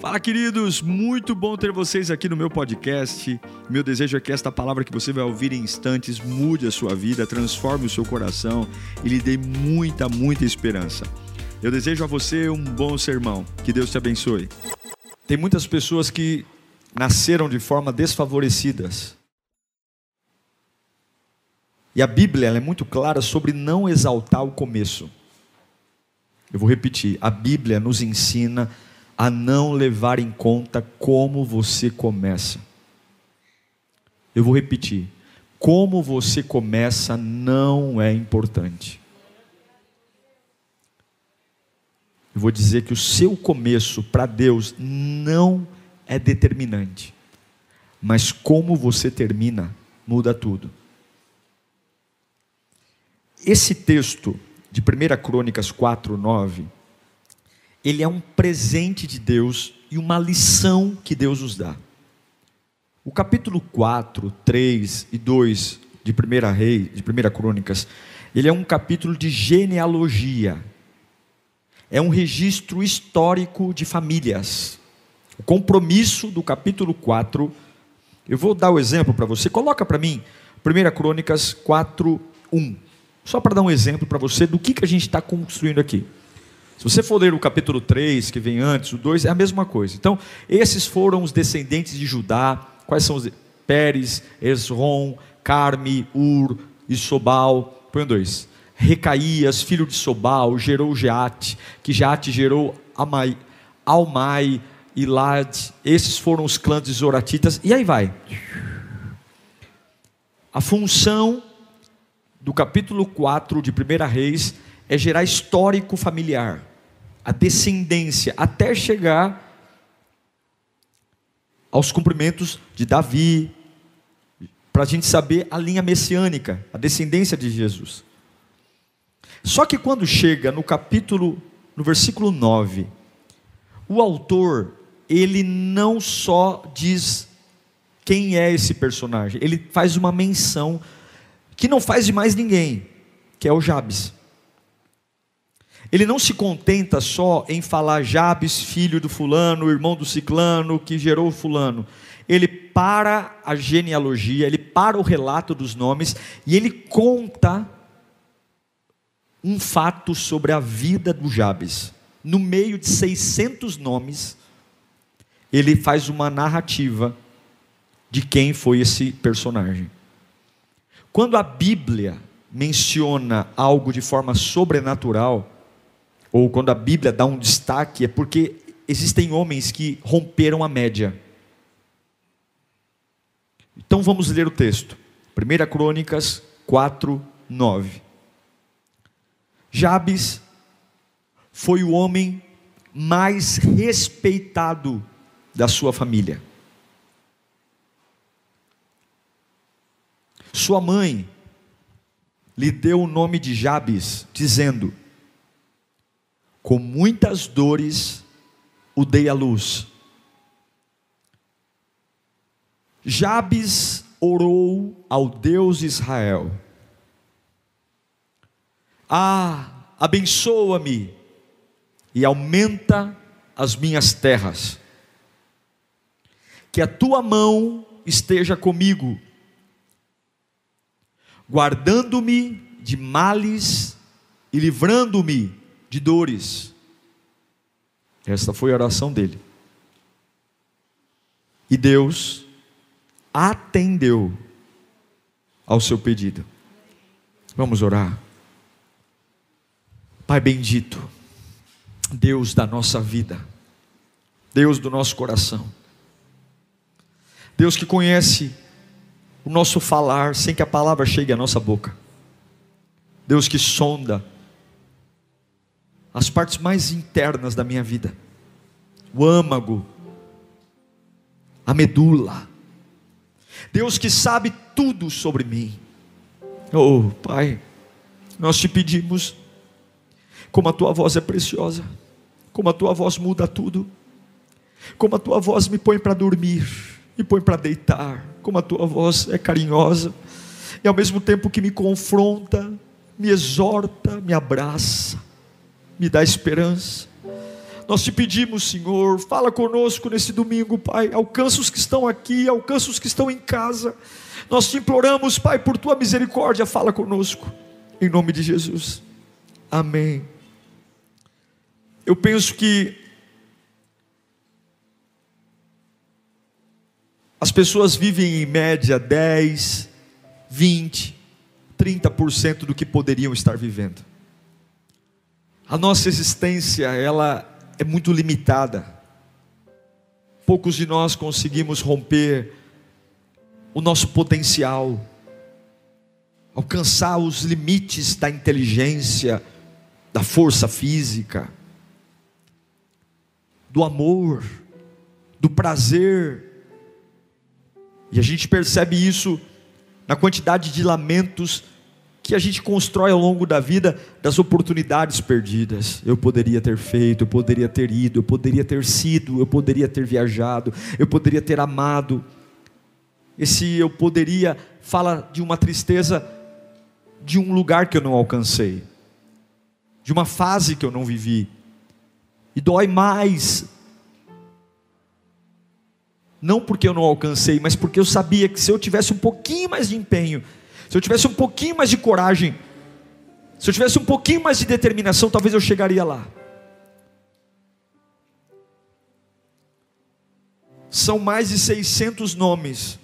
Fala, queridos! Muito bom ter vocês aqui no meu podcast. Meu desejo é que esta palavra que você vai ouvir em instantes mude a sua vida, transforme o seu coração e lhe dê muita, muita esperança. Eu desejo a você um bom sermão. Que Deus te abençoe. Tem muitas pessoas que nasceram de forma desfavorecidas. E a Bíblia é muito clara sobre não exaltar o começo. Eu vou repetir: a Bíblia nos ensina a não levar em conta como você começa. Eu vou repetir: como você começa não é importante. Eu vou dizer que o seu começo para Deus não é determinante, mas como você termina muda tudo. Esse texto de 1 Crônicas 4, 9 ele é um presente de Deus e uma lição que Deus nos dá. O capítulo 4, 3 e 2 de 1 Rei, de 1 Crônicas, ele é um capítulo de genealogia. É um registro histórico de famílias. O compromisso do capítulo 4, eu vou dar o exemplo para você. Coloca para mim 1 Crônicas 4, 1. Só para dar um exemplo para você do que, que a gente está construindo aqui. Se você for ler o capítulo 3, que vem antes, o 2, é a mesma coisa. Então, esses foram os descendentes de Judá. Quais são os? Pérez, Esrom, Carme, Ur e Sobal. Põe dois. Recaías, filho de Sobal, gerou Geate, que Geate gerou Amai, Almai, Ilad. Esses foram os clãs de Zoratitas. E aí vai. A função do capítulo 4 de 1 Reis é gerar histórico familiar a descendência, até chegar aos cumprimentos de Davi, para a gente saber a linha messiânica, a descendência de Jesus. Só que quando chega no capítulo, no versículo 9, o autor, ele não só diz quem é esse personagem, ele faz uma menção que não faz de mais ninguém, que é o Jabes. Ele não se contenta só em falar Jabes, filho do fulano, irmão do ciclano, que gerou fulano. Ele para a genealogia, ele para o relato dos nomes e ele conta um fato sobre a vida do Jabes. No meio de 600 nomes, ele faz uma narrativa de quem foi esse personagem. Quando a Bíblia menciona algo de forma sobrenatural, ou quando a Bíblia dá um destaque, é porque existem homens que romperam a média. Então vamos ler o texto. 1 Crônicas 4, 9. Jabes foi o homem mais respeitado da sua família. Sua mãe lhe deu o nome de Jabes, dizendo: com muitas dores o dei à luz. Jabes orou ao Deus Israel: Ah, abençoa-me e aumenta as minhas terras, que a tua mão esteja comigo, guardando-me de males e livrando-me de dores. Essa foi a oração dele. E Deus atendeu ao seu pedido. Vamos orar. Pai bendito, Deus da nossa vida, Deus do nosso coração, Deus que conhece o nosso falar sem que a palavra chegue à nossa boca, Deus que sonda as partes mais internas da minha vida, o âmago, a medula. Deus que sabe tudo sobre mim. Oh, Pai, nós te pedimos, como a tua voz é preciosa, como a tua voz muda tudo, como a tua voz me põe para dormir, me põe para deitar, como a tua voz é carinhosa, e ao mesmo tempo que me confronta, me exorta, me abraça me dá esperança. Nós te pedimos, Senhor, fala conosco nesse domingo, Pai. Alcança os que estão aqui, alcança os que estão em casa. Nós te imploramos, Pai, por tua misericórdia, fala conosco. Em nome de Jesus. Amém. Eu penso que as pessoas vivem em média 10, 20, 30% do que poderiam estar vivendo. A nossa existência, ela é muito limitada. Poucos de nós conseguimos romper o nosso potencial, alcançar os limites da inteligência, da força física, do amor, do prazer. E a gente percebe isso na quantidade de lamentos que a gente constrói ao longo da vida das oportunidades perdidas. Eu poderia ter feito, eu poderia ter ido, eu poderia ter sido, eu poderia ter viajado, eu poderia ter amado. Esse eu poderia fala de uma tristeza de um lugar que eu não alcancei, de uma fase que eu não vivi. E dói mais não porque eu não alcancei, mas porque eu sabia que se eu tivesse um pouquinho mais de empenho, se eu tivesse um pouquinho mais de coragem, se eu tivesse um pouquinho mais de determinação, talvez eu chegaria lá. São mais de 600 nomes,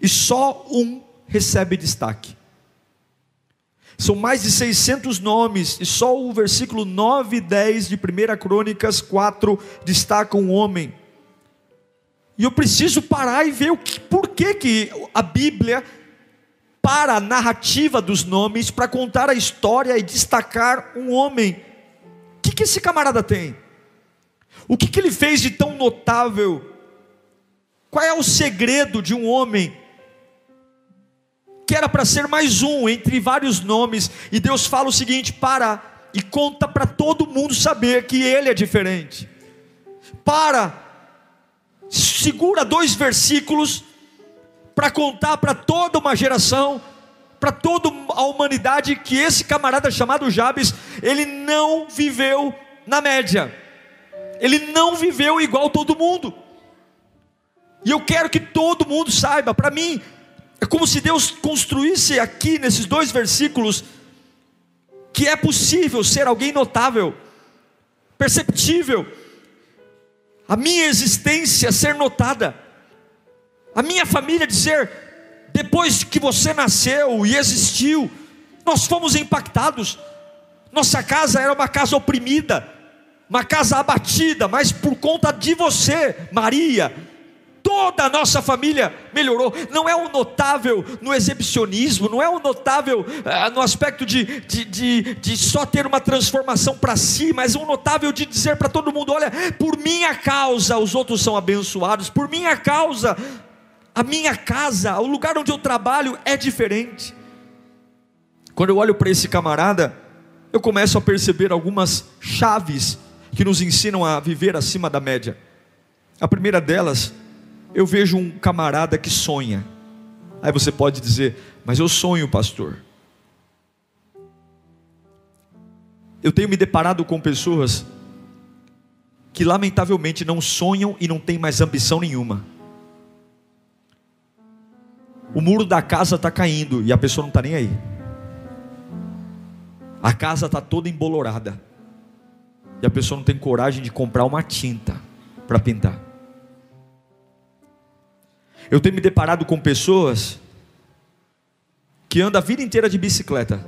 e só um recebe destaque. São mais de 600 nomes, e só o versículo 9 e 10 de 1 Crônicas 4 destacam um homem. E eu preciso parar e ver o que, por que, que a Bíblia para a narrativa dos nomes para contar a história e destacar um homem. O que, que esse camarada tem? O que, que ele fez de tão notável? Qual é o segredo de um homem que era para ser mais um entre vários nomes? E Deus fala o seguinte: para e conta para todo mundo saber que ele é diferente. Para, segura dois versículos para contar para toda uma geração, para toda a humanidade, que esse camarada chamado Jabes, ele não viveu na média, ele não viveu igual todo mundo. E eu quero que todo mundo saiba, para mim, é como se Deus construísse aqui nesses dois versículos, que é possível ser alguém notável, perceptível, a minha existência ser notada a minha família dizer, depois que você nasceu e existiu, nós fomos impactados. Nossa casa era uma casa oprimida, uma casa abatida, mas por conta de você, Maria, toda a nossa família melhorou. Não é um notável no exibicionismo, não é um notável ah, no aspecto de, de, de, de só ter uma transformação para si, mas um notável de dizer para todo mundo: olha, por minha causa os outros são abençoados, por minha causa a minha casa, o lugar onde eu trabalho é diferente. Quando eu olho para esse camarada, eu começo a perceber algumas chaves que nos ensinam a viver acima da média. A primeira delas, eu vejo um camarada que sonha. Aí você pode dizer, mas eu sonho, pastor. Eu tenho me deparado com pessoas que lamentavelmente não sonham e não têm mais ambição nenhuma o muro da casa está caindo e a pessoa não está nem aí. A casa está toda embolorada. E a pessoa não tem coragem de comprar uma tinta para pintar. Eu tenho me deparado com pessoas que andam a vida inteira de bicicleta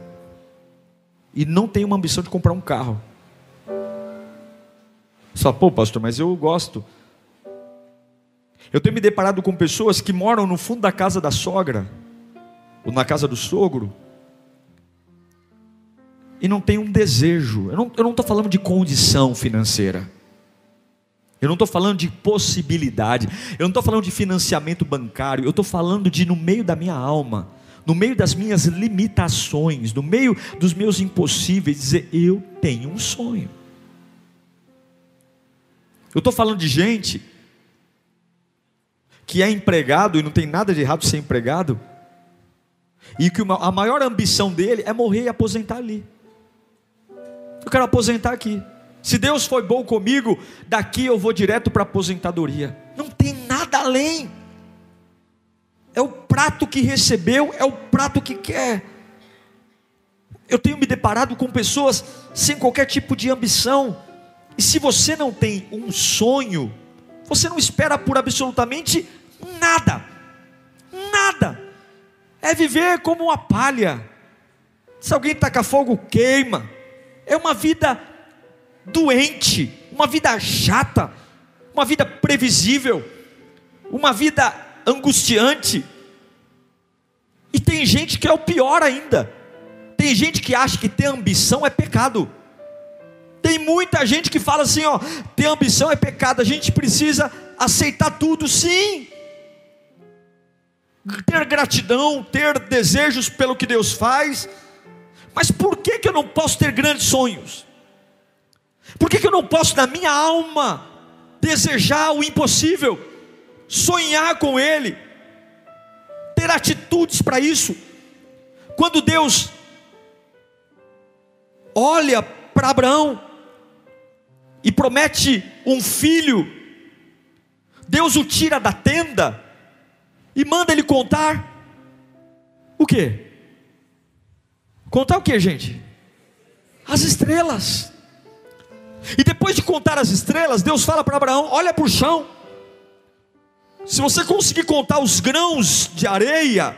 e não tem uma ambição de comprar um carro. Só, pô, pastor, mas eu gosto. Eu tenho me deparado com pessoas que moram no fundo da casa da sogra, ou na casa do sogro, e não tem um desejo. Eu não estou falando de condição financeira. Eu não estou falando de possibilidade. Eu não estou falando de financiamento bancário. Eu estou falando de, no meio da minha alma, no meio das minhas limitações, no meio dos meus impossíveis, dizer: eu tenho um sonho. Eu estou falando de gente que é empregado e não tem nada de errado ser empregado, e que a maior ambição dele é morrer e aposentar ali. Eu quero aposentar aqui. Se Deus foi bom comigo, daqui eu vou direto para a aposentadoria. Não tem nada além. É o prato que recebeu, é o prato que quer. Eu tenho me deparado com pessoas sem qualquer tipo de ambição. E se você não tem um sonho, você não espera por absolutamente nada. Nada. É viver como uma palha. Se alguém taca fogo, queima. É uma vida doente, uma vida chata, uma vida previsível, uma vida angustiante. E tem gente que é o pior ainda. Tem gente que acha que ter ambição é pecado. Tem muita gente que fala assim, ó, ter ambição é pecado. A gente precisa aceitar tudo, sim. Ter gratidão, ter desejos pelo que Deus faz. Mas por que, que eu não posso ter grandes sonhos? Por que, que eu não posso, na minha alma, desejar o impossível, sonhar com Ele, ter atitudes para isso? Quando Deus olha para Abraão e promete um filho, Deus o tira da tenda e manda ele contar o que? Contar o que, gente? As estrelas. E depois de contar as estrelas, Deus fala para Abraão: olha para o chão. Se você conseguir contar os grãos de areia,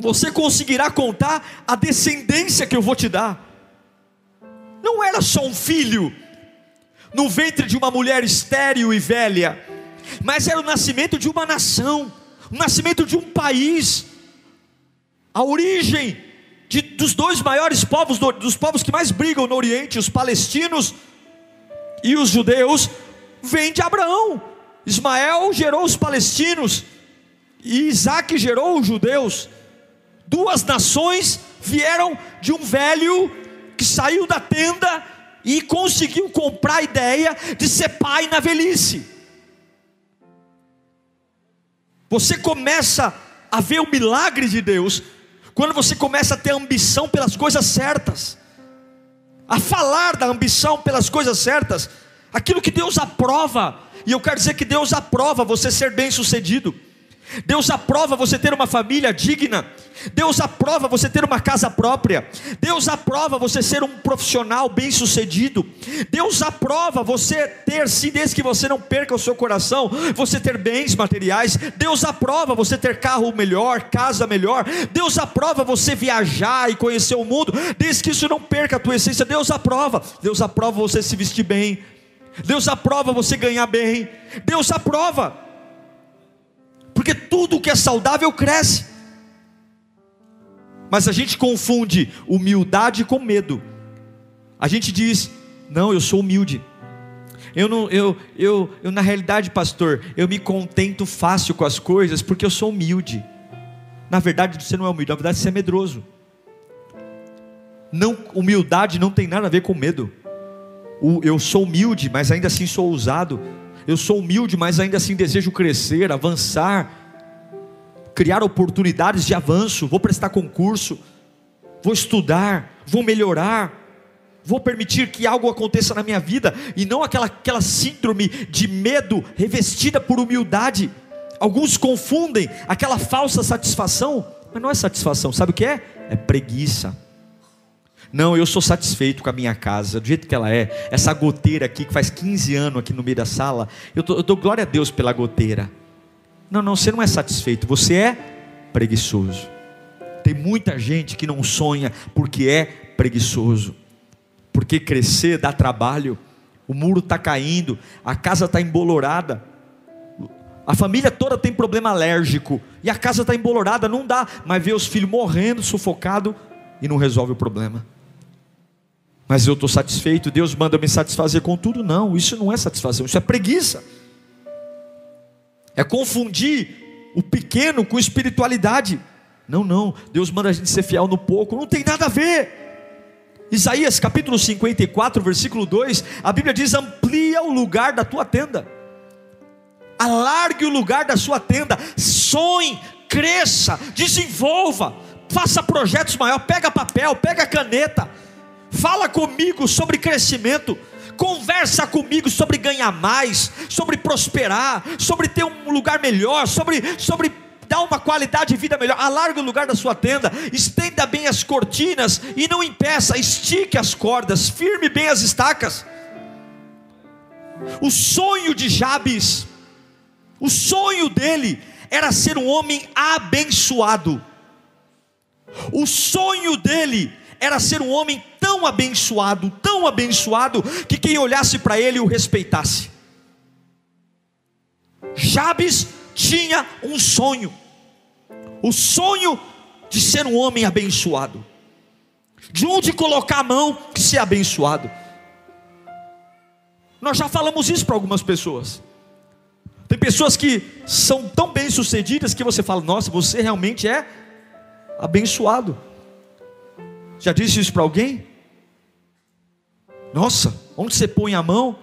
você conseguirá contar a descendência que eu vou te dar. Não era só um filho no ventre de uma mulher estéril e velha, mas era o nascimento de uma nação, o nascimento de um país, a origem de, dos dois maiores povos, dos povos que mais brigam no Oriente, os palestinos e os judeus, vem de Abraão. Ismael gerou os palestinos e Isaac gerou os judeus. Duas nações vieram de um velho que saiu da tenda e conseguiu comprar a ideia de ser pai na velhice. Você começa a ver o milagre de Deus quando você começa a ter ambição pelas coisas certas, a falar da ambição pelas coisas certas, aquilo que Deus aprova, e eu quero dizer que Deus aprova você ser bem sucedido. Deus aprova você ter uma família digna. Deus aprova você ter uma casa própria. Deus aprova você ser um profissional bem-sucedido. Deus aprova você ter, se desde que você não perca o seu coração, você ter bens materiais. Deus aprova você ter carro melhor, casa melhor. Deus aprova você viajar e conhecer o mundo, desde que isso não perca a tua essência. Deus aprova. Deus aprova você se vestir bem. Deus aprova você ganhar bem. Deus aprova porque tudo que é saudável cresce. Mas a gente confunde humildade com medo. A gente diz: "Não, eu sou humilde". Eu não, eu, eu, eu na realidade, pastor, eu me contento fácil com as coisas porque eu sou humilde. Na verdade, você não é humilde, na verdade você é medroso. Não, humildade não tem nada a ver com medo. O, eu sou humilde, mas ainda assim sou ousado. Eu sou humilde, mas ainda assim desejo crescer, avançar, criar oportunidades de avanço. Vou prestar concurso, vou estudar, vou melhorar, vou permitir que algo aconteça na minha vida e não aquela, aquela síndrome de medo revestida por humildade. Alguns confundem aquela falsa satisfação, mas não é satisfação, sabe o que é? É preguiça. Não, eu sou satisfeito com a minha casa, do jeito que ela é. Essa goteira aqui, que faz 15 anos aqui no meio da sala, eu, tô, eu dou glória a Deus pela goteira. Não, não, você não é satisfeito, você é preguiçoso. Tem muita gente que não sonha porque é preguiçoso, porque crescer dá trabalho, o muro está caindo, a casa está embolorada, a família toda tem problema alérgico e a casa está embolorada, não dá, mas vê os filhos morrendo, sufocado e não resolve o problema mas eu estou satisfeito, Deus manda me satisfazer com tudo. Não, isso não é satisfação, isso é preguiça. É confundir o pequeno com espiritualidade. Não, não, Deus manda a gente ser fiel no pouco, não tem nada a ver. Isaías capítulo 54, versículo 2, a Bíblia diz: amplia o lugar da tua tenda, alargue o lugar da sua tenda, sonhe, cresça, desenvolva, faça projetos maiores, pega papel, pega caneta fala comigo sobre crescimento, conversa comigo sobre ganhar mais, sobre prosperar, sobre ter um lugar melhor, sobre, sobre dar uma qualidade de vida melhor. Alargue o lugar da sua tenda, estenda bem as cortinas e não impeça, estique as cordas, firme bem as estacas. O sonho de Jabes, o sonho dele era ser um homem abençoado. O sonho dele era ser um homem tão abençoado, tão abençoado, que quem olhasse para ele o respeitasse. Jabes tinha um sonho, o sonho de ser um homem abençoado, de onde colocar a mão que ser abençoado. Nós já falamos isso para algumas pessoas. Tem pessoas que são tão bem sucedidas que você fala: Nossa, você realmente é abençoado. Já disse isso para alguém? Nossa, onde você põe a mão,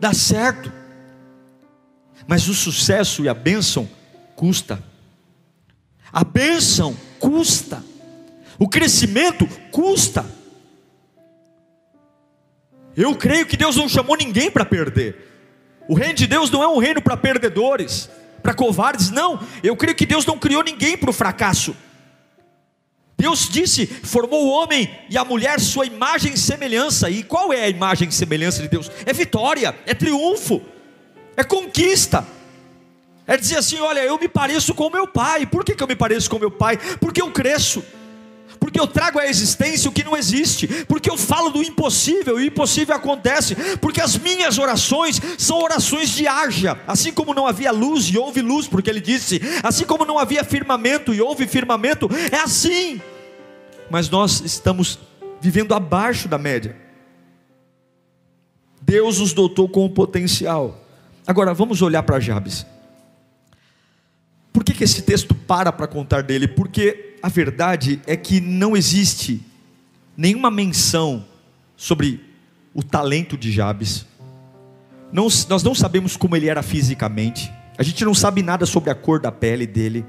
dá certo. Mas o sucesso e a bênção custa. A bênção custa. O crescimento custa. Eu creio que Deus não chamou ninguém para perder. O reino de Deus não é um reino para perdedores, para covardes, não. Eu creio que Deus não criou ninguém para o fracasso. Deus disse, formou o homem e a mulher sua imagem e semelhança. E qual é a imagem e semelhança de Deus? É vitória, é triunfo, é conquista. É dizer assim: olha, eu me pareço com meu pai. Por que, que eu me pareço com meu pai? Porque eu cresço porque eu trago à existência o que não existe, porque eu falo do impossível e o impossível acontece, porque as minhas orações são orações de haja, assim como não havia luz e houve luz, porque ele disse, assim como não havia firmamento e houve firmamento, é assim, mas nós estamos vivendo abaixo da média. Deus nos dotou com o potencial. Agora vamos olhar para Jabes. Por que, que esse texto para para contar dele? Porque a verdade é que não existe nenhuma menção sobre o talento de Jabes. Não, nós não sabemos como ele era fisicamente. A gente não sabe nada sobre a cor da pele dele,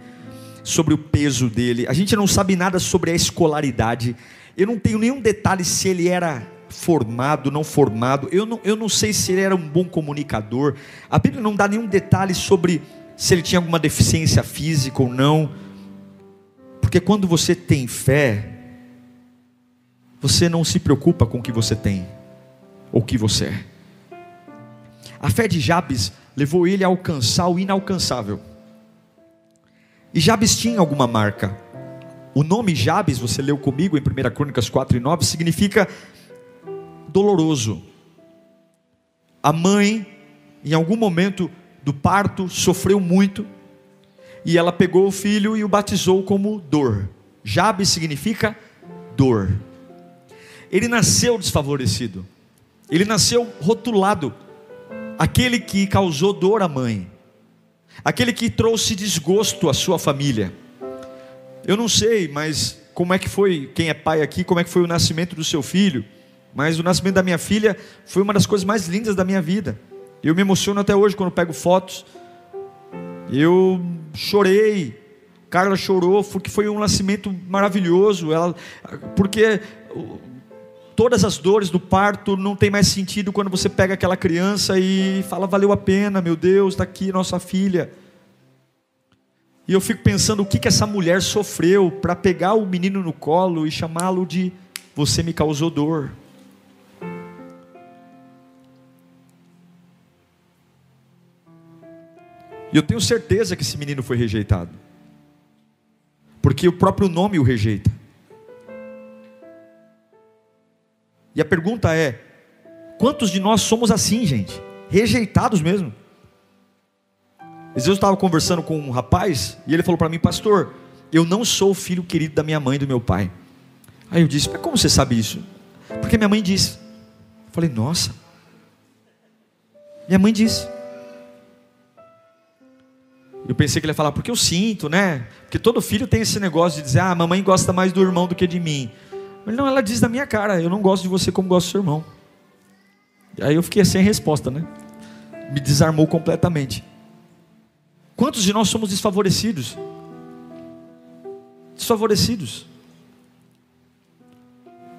sobre o peso dele. A gente não sabe nada sobre a escolaridade. Eu não tenho nenhum detalhe se ele era formado, não formado. Eu não, eu não sei se ele era um bom comunicador. A Bíblia não dá nenhum detalhe sobre se ele tinha alguma deficiência física ou não. Porque quando você tem fé, você não se preocupa com o que você tem ou o que você é. A fé de Jabes levou ele a alcançar o inalcançável. E Jabes tinha alguma marca. O nome Jabes, você leu comigo em 1 Crônicas 4 e 9, significa doloroso. A mãe, em algum momento do parto, sofreu muito e ela pegou o filho e o batizou como dor. Jabe significa dor. Ele nasceu desfavorecido. Ele nasceu rotulado. Aquele que causou dor à mãe. Aquele que trouxe desgosto à sua família. Eu não sei, mas como é que foi, quem é pai aqui, como é que foi o nascimento do seu filho? Mas o nascimento da minha filha foi uma das coisas mais lindas da minha vida. Eu me emociono até hoje quando pego fotos. Eu chorei. Carla chorou, porque foi um nascimento maravilhoso. Ela, porque todas as dores do parto não tem mais sentido quando você pega aquela criança e fala valeu a pena, meu Deus, está aqui nossa filha. E eu fico pensando o que que essa mulher sofreu para pegar o menino no colo e chamá-lo de você me causou dor. E eu tenho certeza que esse menino foi rejeitado. Porque o próprio nome o rejeita. E a pergunta é: quantos de nós somos assim, gente? Rejeitados mesmo. Às vezes eu estava conversando com um rapaz e ele falou para mim, pastor, eu não sou o filho querido da minha mãe e do meu pai. Aí eu disse, mas como você sabe isso? Porque minha mãe disse. Eu falei, nossa. Minha mãe disse. Eu pensei que ele ia falar, porque eu sinto, né? Porque todo filho tem esse negócio de dizer, ah, mamãe gosta mais do irmão do que de mim. Mas não, ela diz na minha cara, eu não gosto de você como gosto do seu irmão. Aí eu fiquei sem resposta, né? Me desarmou completamente. Quantos de nós somos desfavorecidos? Desfavorecidos.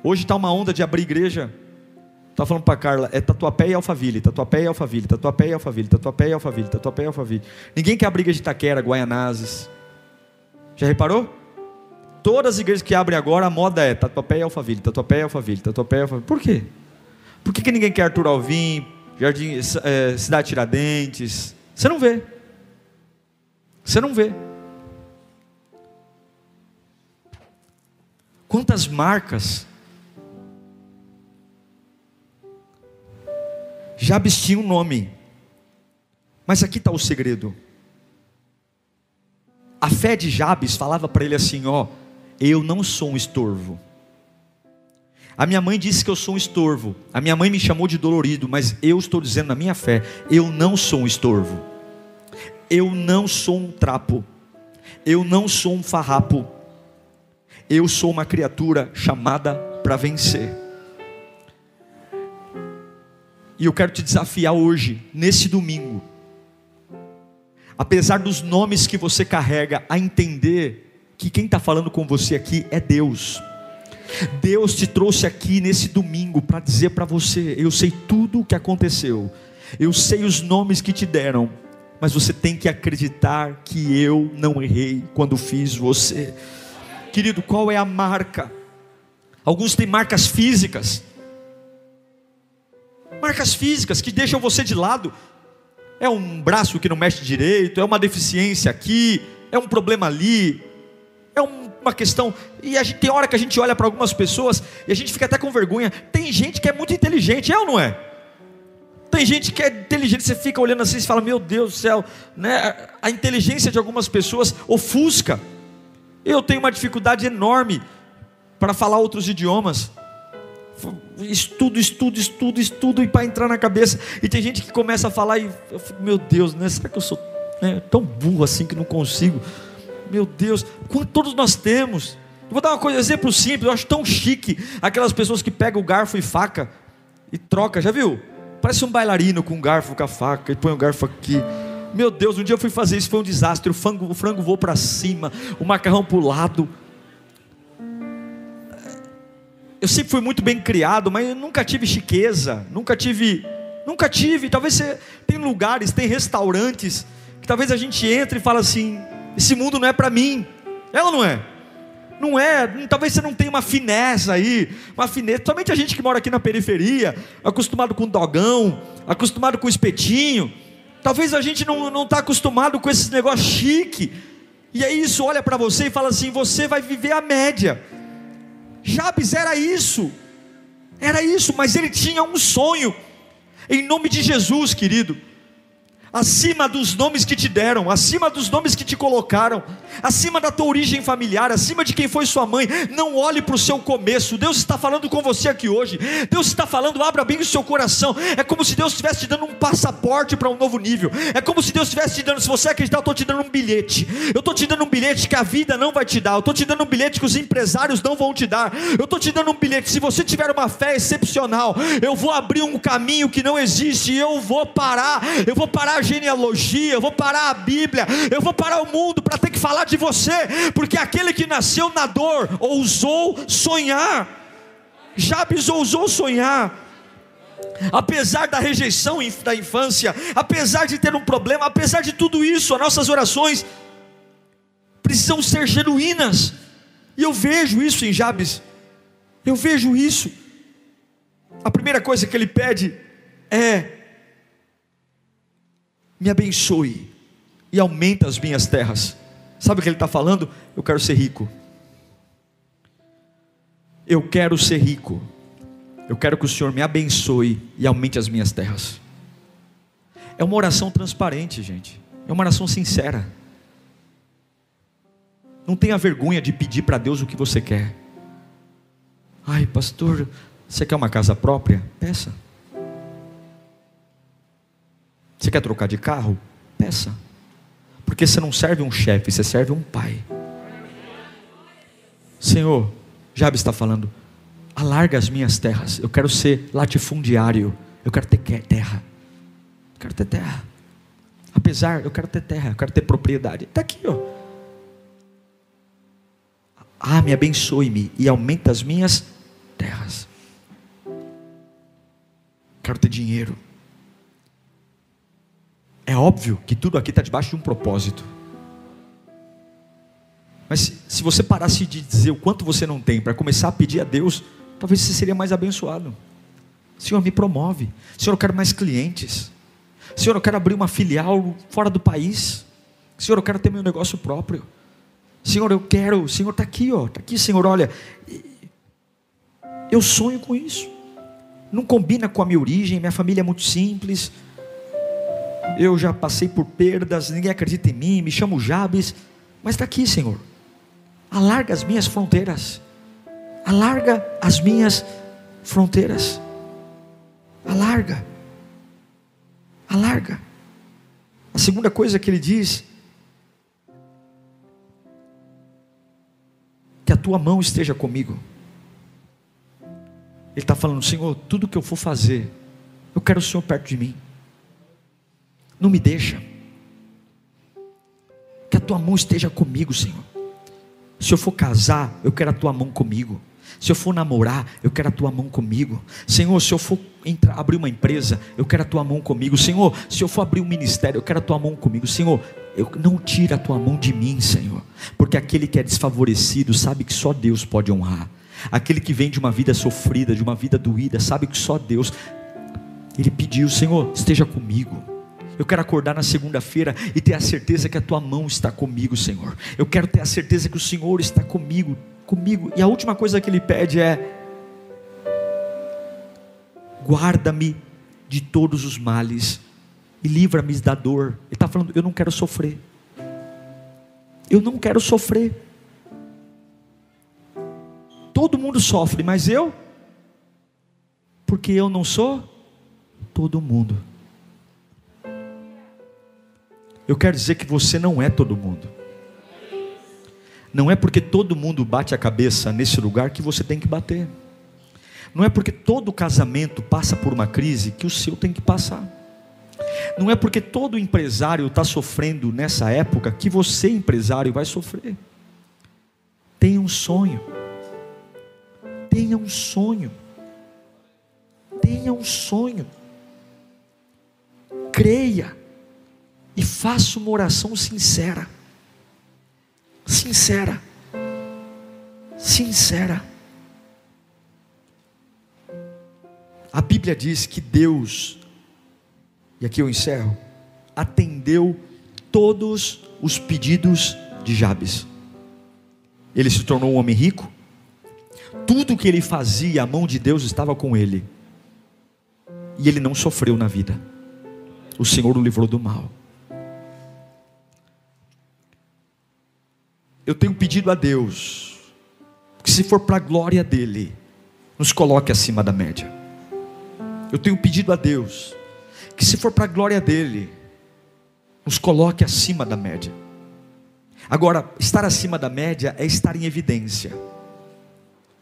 Hoje está uma onda de abrir igreja. Estava falando para Carla, é Tatuapé e Alphaville, Tatuapé e Alphaville, Tatuapé e Alphaville, Tatuapé e Alphaville, Tatuapé e Alphaville. Ninguém quer abrir igreja de Itaquera, Guaianazes. Já reparou? Todas as igrejas que abrem agora, a moda é Tatuapé e Alphaville, Tatuapé e Alphaville, Tatuapé e Alphaville. Por quê? Por que, que ninguém quer Arthur Alvim, Jardim, é, Cidade Tiradentes? Você não vê. Você não vê. Quantas marcas Jabes tinha um nome, mas aqui está o segredo. A fé de Jabes falava para ele assim: Ó, eu não sou um estorvo. A minha mãe disse que eu sou um estorvo. A minha mãe me chamou de dolorido, mas eu estou dizendo na minha fé: eu não sou um estorvo. Eu não sou um trapo. Eu não sou um farrapo. Eu sou uma criatura chamada para vencer. E eu quero te desafiar hoje, nesse domingo, apesar dos nomes que você carrega, a entender que quem está falando com você aqui é Deus. Deus te trouxe aqui nesse domingo para dizer para você: eu sei tudo o que aconteceu, eu sei os nomes que te deram, mas você tem que acreditar que eu não errei quando fiz você. Querido, qual é a marca? Alguns têm marcas físicas, marcas físicas que deixam você de lado. É um braço que não mexe direito, é uma deficiência aqui, é um problema ali, é uma questão. E a gente, tem hora que a gente olha para algumas pessoas e a gente fica até com vergonha. Tem gente que é muito inteligente, é ou não é? Tem gente que é inteligente, você fica olhando assim e fala: Meu Deus do céu, né? a inteligência de algumas pessoas ofusca. Eu tenho uma dificuldade enorme para falar outros idiomas. Estudo, estudo, estudo, estudo, e para entrar na cabeça. E tem gente que começa a falar e eu fico, meu Deus, né? será que eu sou né, tão burro assim que não consigo? Meu Deus, quanto todos nós temos. Eu vou dar uma coisa, um exemplo simples, eu acho tão chique aquelas pessoas que pegam o garfo e faca e troca, já viu? Parece um bailarino com um garfo com a faca e põe o garfo aqui. Meu Deus, um dia eu fui fazer isso, foi um desastre. O frango, o frango voou para cima, o macarrão para o lado. Eu sempre fui muito bem criado, mas nunca tive chiqueza, nunca tive, nunca tive. Talvez você tem lugares, tem restaurantes que talvez a gente entre e fala assim: esse mundo não é para mim. Ela não é. Não é, talvez você não tenha uma fineza aí, uma fineza. Somente a gente que mora aqui na periferia, acostumado com dogão, acostumado com espetinho, Talvez a gente não está acostumado com esse negócio chique. E aí isso olha para você e fala assim: você vai viver a média. Jabes era isso. Era isso, mas ele tinha um sonho. Em nome de Jesus, querido acima dos nomes que te deram, acima dos nomes que te colocaram, acima da tua origem familiar, acima de quem foi sua mãe. Não olhe para o seu começo. Deus está falando com você aqui hoje. Deus está falando, abra bem o seu coração. É como se Deus estivesse te dando um passaporte para um novo nível. É como se Deus estivesse te dando, se você acreditar, eu estou te dando um bilhete. Eu estou te dando um bilhete que a vida não vai te dar. Eu estou te dando um bilhete que os empresários não vão te dar. Eu estou te dando um bilhete. Se você tiver uma fé excepcional, eu vou abrir um caminho que não existe. Eu vou parar. Eu vou parar genealogia, eu vou parar a Bíblia, eu vou parar o mundo para ter que falar de você, porque aquele que nasceu na dor ousou sonhar. Jabes ousou sonhar. Apesar da rejeição da infância, apesar de ter um problema, apesar de tudo isso, as nossas orações precisam ser genuínas. E eu vejo isso em Jabes. Eu vejo isso. A primeira coisa que ele pede é me abençoe e aumenta as minhas terras. Sabe o que ele está falando? Eu quero ser rico. Eu quero ser rico. Eu quero que o Senhor me abençoe e aumente as minhas terras. É uma oração transparente, gente. É uma oração sincera. Não tenha vergonha de pedir para Deus o que você quer. Ai, pastor, você quer uma casa própria? Peça. Você quer trocar de carro? Peça. Porque você não serve um chefe, você serve um pai. Senhor, Jabes está falando, alarga as minhas terras. Eu quero ser latifundiário. Eu quero ter terra. Eu quero ter terra. Apesar, eu quero ter terra, eu quero ter propriedade. Está aqui, ó. Ah, me abençoe-me e aumenta as minhas terras. terras. Quero ter dinheiro. É óbvio que tudo aqui está debaixo de um propósito. Mas se você parasse de dizer o quanto você não tem para começar a pedir a Deus, talvez você seria mais abençoado. Senhor, me promove. Senhor, eu quero mais clientes. Senhor, eu quero abrir uma filial fora do país. Senhor, eu quero ter meu negócio próprio. Senhor, eu quero. Senhor, está aqui, ó. Está aqui, Senhor, olha. Eu sonho com isso. Não combina com a minha origem. Minha família é muito simples. Eu já passei por perdas. Ninguém acredita em mim. Me chamo Jabes. Mas está aqui, Senhor. Alarga as minhas fronteiras. Alarga as minhas fronteiras. Alarga. Alarga. A segunda coisa que ele diz que a tua mão esteja comigo. Ele está falando, Senhor, tudo que eu for fazer, eu quero o Senhor perto de mim. Não me deixa. Que a tua mão esteja comigo, Senhor. Se eu for casar, eu quero a tua mão comigo. Se eu for namorar, eu quero a tua mão comigo. Senhor, se eu for entrar, abrir uma empresa, eu quero a tua mão comigo. Senhor, se eu for abrir um ministério, eu quero a tua mão comigo. Senhor, eu não tira a tua mão de mim, Senhor, porque aquele que é desfavorecido sabe que só Deus pode honrar. Aquele que vem de uma vida sofrida, de uma vida doída, sabe que só Deus. Ele pediu, Senhor, esteja comigo. Eu quero acordar na segunda-feira e ter a certeza que a tua mão está comigo, Senhor. Eu quero ter a certeza que o Senhor está comigo, comigo. E a última coisa que ele pede é: guarda-me de todos os males e livra-me da dor. Ele está falando: eu não quero sofrer. Eu não quero sofrer. Todo mundo sofre, mas eu? Porque eu não sou todo mundo. Eu quero dizer que você não é todo mundo. Não é porque todo mundo bate a cabeça nesse lugar que você tem que bater. Não é porque todo casamento passa por uma crise que o seu tem que passar. Não é porque todo empresário está sofrendo nessa época que você, empresário, vai sofrer. Tenha um sonho. Tenha um sonho. Tenha um sonho. Creia e faça uma oração sincera. Sincera. Sincera. A Bíblia diz que Deus e aqui eu encerro, atendeu todos os pedidos de Jabes. Ele se tornou um homem rico, tudo que ele fazia, a mão de Deus estava com ele, e ele não sofreu na vida, o Senhor o livrou do mal. Eu tenho pedido a Deus, que se for para a glória dEle, nos coloque acima da média. Eu tenho pedido a Deus, que se for para a glória dele, nos coloque acima da média. Agora, estar acima da média é estar em evidência.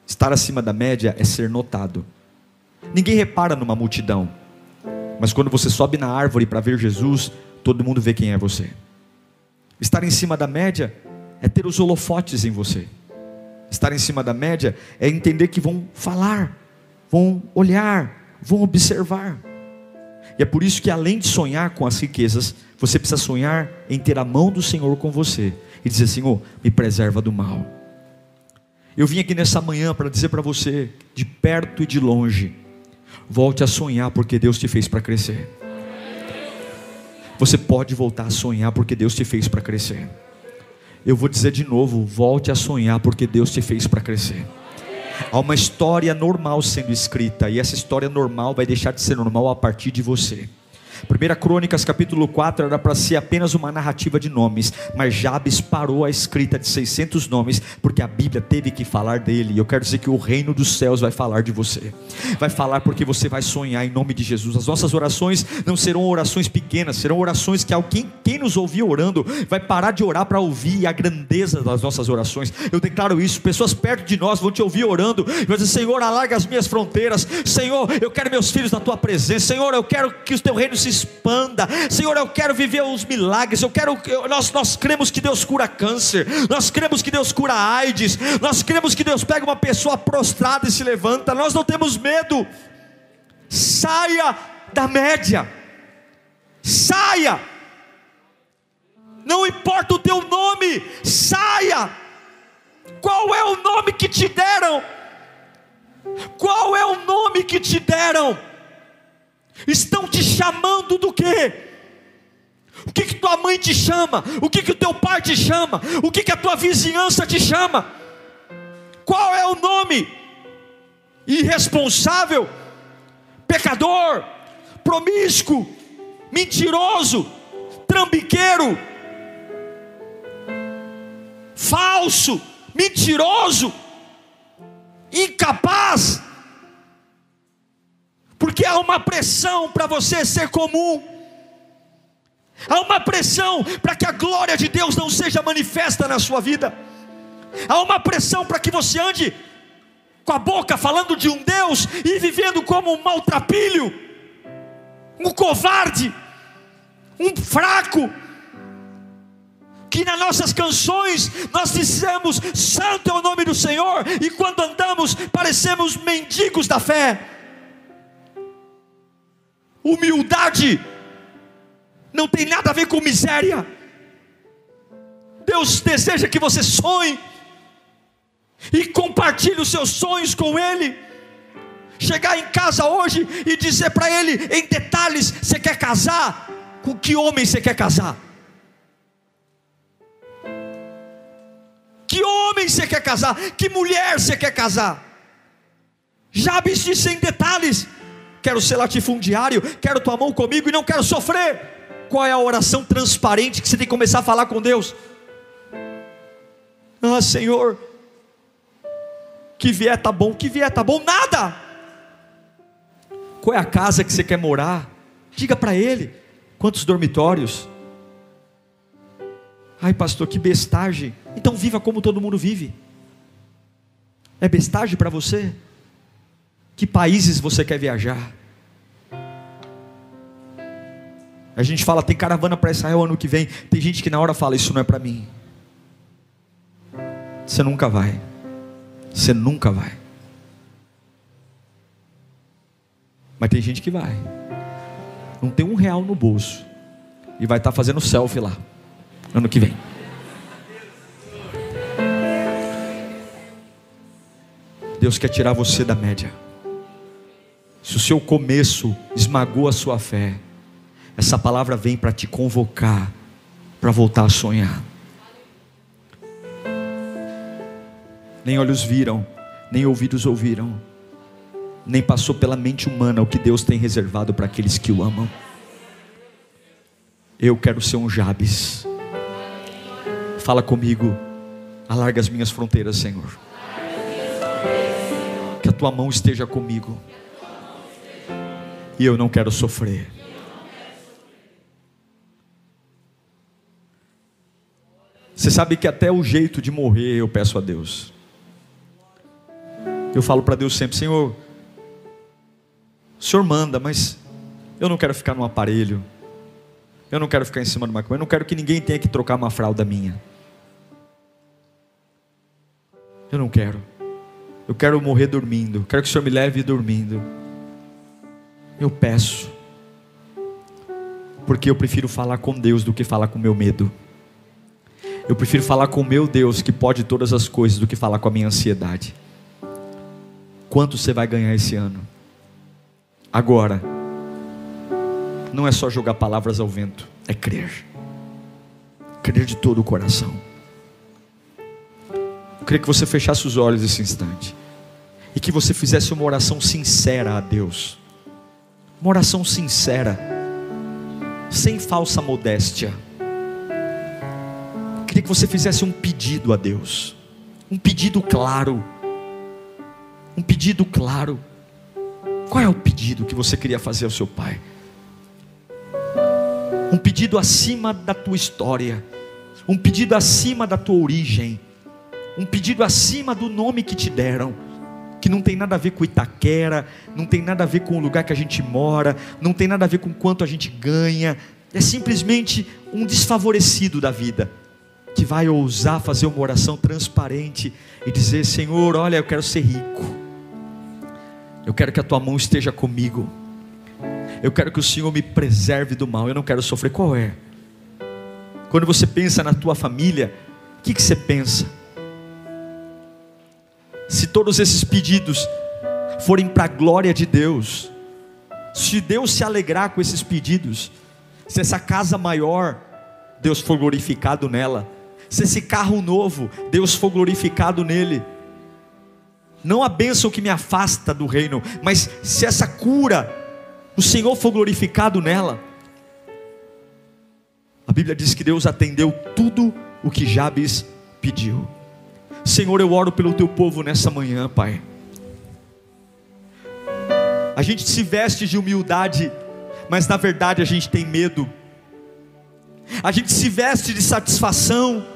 Estar acima da média é ser notado. Ninguém repara numa multidão, mas quando você sobe na árvore para ver Jesus, todo mundo vê quem é você. Estar em cima da média é ter os holofotes em você. Estar em cima da média é entender que vão falar, vão olhar, vão observar. E é por isso que, além de sonhar com as riquezas, você precisa sonhar em ter a mão do Senhor com você e dizer: Senhor, me preserva do mal. Eu vim aqui nessa manhã para dizer para você, de perto e de longe, volte a sonhar porque Deus te fez para crescer. Você pode voltar a sonhar porque Deus te fez para crescer. Eu vou dizer de novo: volte a sonhar porque Deus te fez para crescer. Há uma história normal sendo escrita, e essa história normal vai deixar de ser normal a partir de você. 1 Crônicas capítulo 4 era para ser apenas uma narrativa de nomes, mas Jabes parou a escrita de 600 nomes, porque a Bíblia teve que falar dele. Eu quero dizer que o reino dos céus vai falar de você, vai falar porque você vai sonhar em nome de Jesus. As nossas orações não serão orações pequenas, serão orações que alguém, quem nos ouvir orando, vai parar de orar para ouvir a grandeza das nossas orações. Eu declaro isso, pessoas perto de nós vão te ouvir orando, e vão dizer: Senhor, alarga as minhas fronteiras, Senhor, eu quero meus filhos na tua presença, Senhor, eu quero que o teu reino se expanda. Senhor, eu quero viver os milagres. Eu quero, eu, nós, nós cremos que Deus cura câncer. Nós cremos que Deus cura AIDS. Nós cremos que Deus pega uma pessoa prostrada e se levanta. Nós não temos medo. Saia da média. Saia. Não importa o teu nome, saia. Qual é o nome que te deram? Qual é o nome que te deram? Estão te chamando do quê? O que, que tua mãe te chama? O que, que o teu pai te chama? O que, que a tua vizinhança te chama? Qual é o nome? Irresponsável, pecador, promíscuo, mentiroso, trambiqueiro, falso, mentiroso, incapaz, porque há uma pressão para você ser comum, há uma pressão para que a glória de Deus não seja manifesta na sua vida, há uma pressão para que você ande com a boca falando de um Deus e vivendo como um maltrapilho, um covarde, um fraco, que nas nossas canções nós dissemos: Santo é o nome do Senhor, e quando andamos parecemos mendigos da fé. Humildade não tem nada a ver com miséria. Deus deseja que você sonhe e compartilhe os seus sonhos com Ele. Chegar em casa hoje e dizer para Ele em detalhes: você quer casar? Com que homem você quer casar? Que homem você quer casar? Que mulher você quer casar? Jabes disse em detalhes: Quero ser latifundiário, quero tua mão comigo e não quero sofrer. Qual é a oração transparente que você tem que começar a falar com Deus? Ah, Senhor, que vier tá bom, que vier tá bom, nada. Qual é a casa que você quer morar? Diga para Ele. Quantos dormitórios? Ai, pastor, que bestagem. Então viva como todo mundo vive. É bestagem para você? Que países você quer viajar? A gente fala, tem caravana para Israel ano que vem. Tem gente que na hora fala, isso não é para mim. Você nunca vai. Você nunca vai. Mas tem gente que vai. Não tem um real no bolso. E vai estar tá fazendo selfie lá ano que vem. Deus quer tirar você da média. Se o seu começo esmagou a sua fé, essa palavra vem para te convocar para voltar a sonhar. Nem olhos viram, nem ouvidos ouviram, nem passou pela mente humana o que Deus tem reservado para aqueles que o amam. Eu quero ser um Jabes Fala comigo. Alarga as minhas fronteiras, Senhor. Que a tua mão esteja comigo. E eu não quero sofrer. Você sabe que até o jeito de morrer eu peço a Deus. Eu falo para Deus sempre: Senhor, o Senhor manda, mas eu não quero ficar no aparelho. Eu não quero ficar em cima de uma cama. Eu não quero que ninguém tenha que trocar uma fralda minha. Eu não quero. Eu quero morrer dormindo. Quero que o Senhor me leve dormindo. Eu peço. Porque eu prefiro falar com Deus do que falar com meu medo. Eu prefiro falar com meu Deus que pode todas as coisas do que falar com a minha ansiedade. Quanto você vai ganhar esse ano? Agora, não é só jogar palavras ao vento, é crer. Crer de todo o coração. Eu queria que você fechasse os olhos esse instante. E que você fizesse uma oração sincera a Deus. Uma oração sincera. Sem falsa modéstia. Eu queria que você fizesse um pedido a Deus. Um pedido claro. Um pedido claro. Qual é o pedido que você queria fazer ao seu pai? Um pedido acima da tua história. Um pedido acima da tua origem um pedido acima do nome que te deram. Que não tem nada a ver com Itaquera, não tem nada a ver com o lugar que a gente mora, não tem nada a ver com quanto a gente ganha, é simplesmente um desfavorecido da vida, que vai ousar fazer uma oração transparente e dizer: Senhor, olha, eu quero ser rico, eu quero que a tua mão esteja comigo, eu quero que o Senhor me preserve do mal, eu não quero sofrer. Qual é? Quando você pensa na tua família, o que, que você pensa? Se todos esses pedidos forem para a glória de Deus, se Deus se alegrar com esses pedidos, se essa casa maior, Deus for glorificado nela, se esse carro novo, Deus for glorificado nele, não a bênção que me afasta do reino, mas se essa cura, o Senhor for glorificado nela, a Bíblia diz que Deus atendeu tudo o que Jabes pediu. Senhor, eu oro pelo teu povo nessa manhã, Pai. A gente se veste de humildade, mas na verdade a gente tem medo. A gente se veste de satisfação,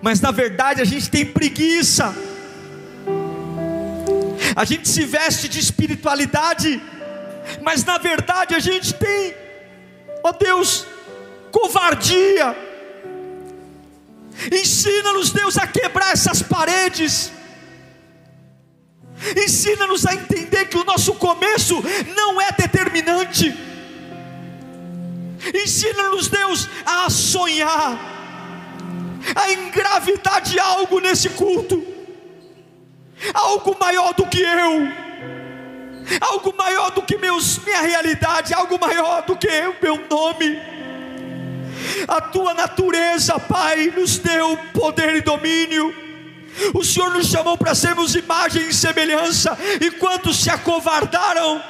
mas na verdade a gente tem preguiça. A gente se veste de espiritualidade, mas na verdade a gente tem, ó oh Deus, covardia. Ensina-nos, Deus, a quebrar essas paredes. Ensina-nos a entender que o nosso começo não é determinante. Ensina-nos, Deus, a sonhar, a engravidar de algo nesse culto, algo maior do que eu, algo maior do que meus, minha realidade, algo maior do que o meu nome a tua natureza, Pai, nos deu poder e domínio. O Senhor nos chamou para sermos imagem e semelhança, e quantos se acovardaram,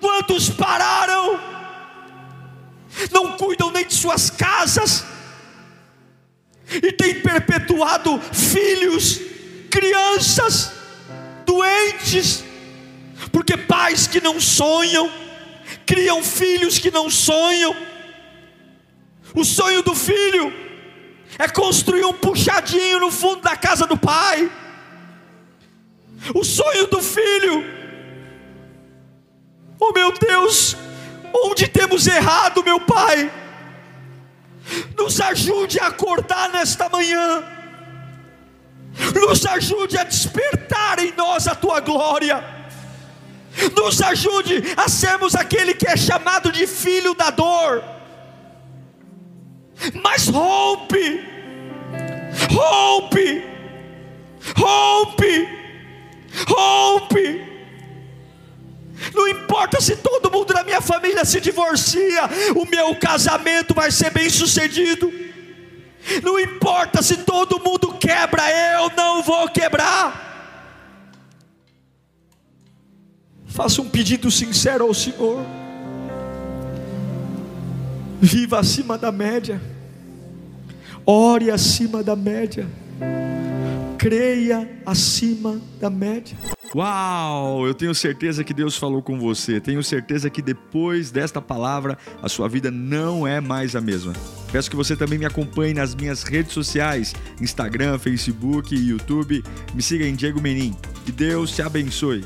quantos pararam, não cuidam nem de suas casas, e têm perpetuado filhos, crianças, doentes, porque pais que não sonham, criam filhos que não sonham, o sonho do filho é construir um puxadinho no fundo da casa do pai. O sonho do filho, oh meu Deus, onde temos errado, meu Pai? Nos ajude a acordar nesta manhã, nos ajude a despertar em nós a tua glória, nos ajude a sermos aquele que é chamado de filho da dor mas rompe, rompe, rompe, rompe. Não importa se todo mundo da minha família se divorcia, o meu casamento vai ser bem sucedido. Não importa se todo mundo quebra, eu não vou quebrar. Faça um pedido sincero ao Senhor. Viva acima da média. Ore acima da média. Creia acima da média. Uau! Eu tenho certeza que Deus falou com você. Tenho certeza que depois desta palavra a sua vida não é mais a mesma. Peço que você também me acompanhe nas minhas redes sociais: Instagram, Facebook e YouTube. Me siga em Diego Menin. Que Deus te abençoe.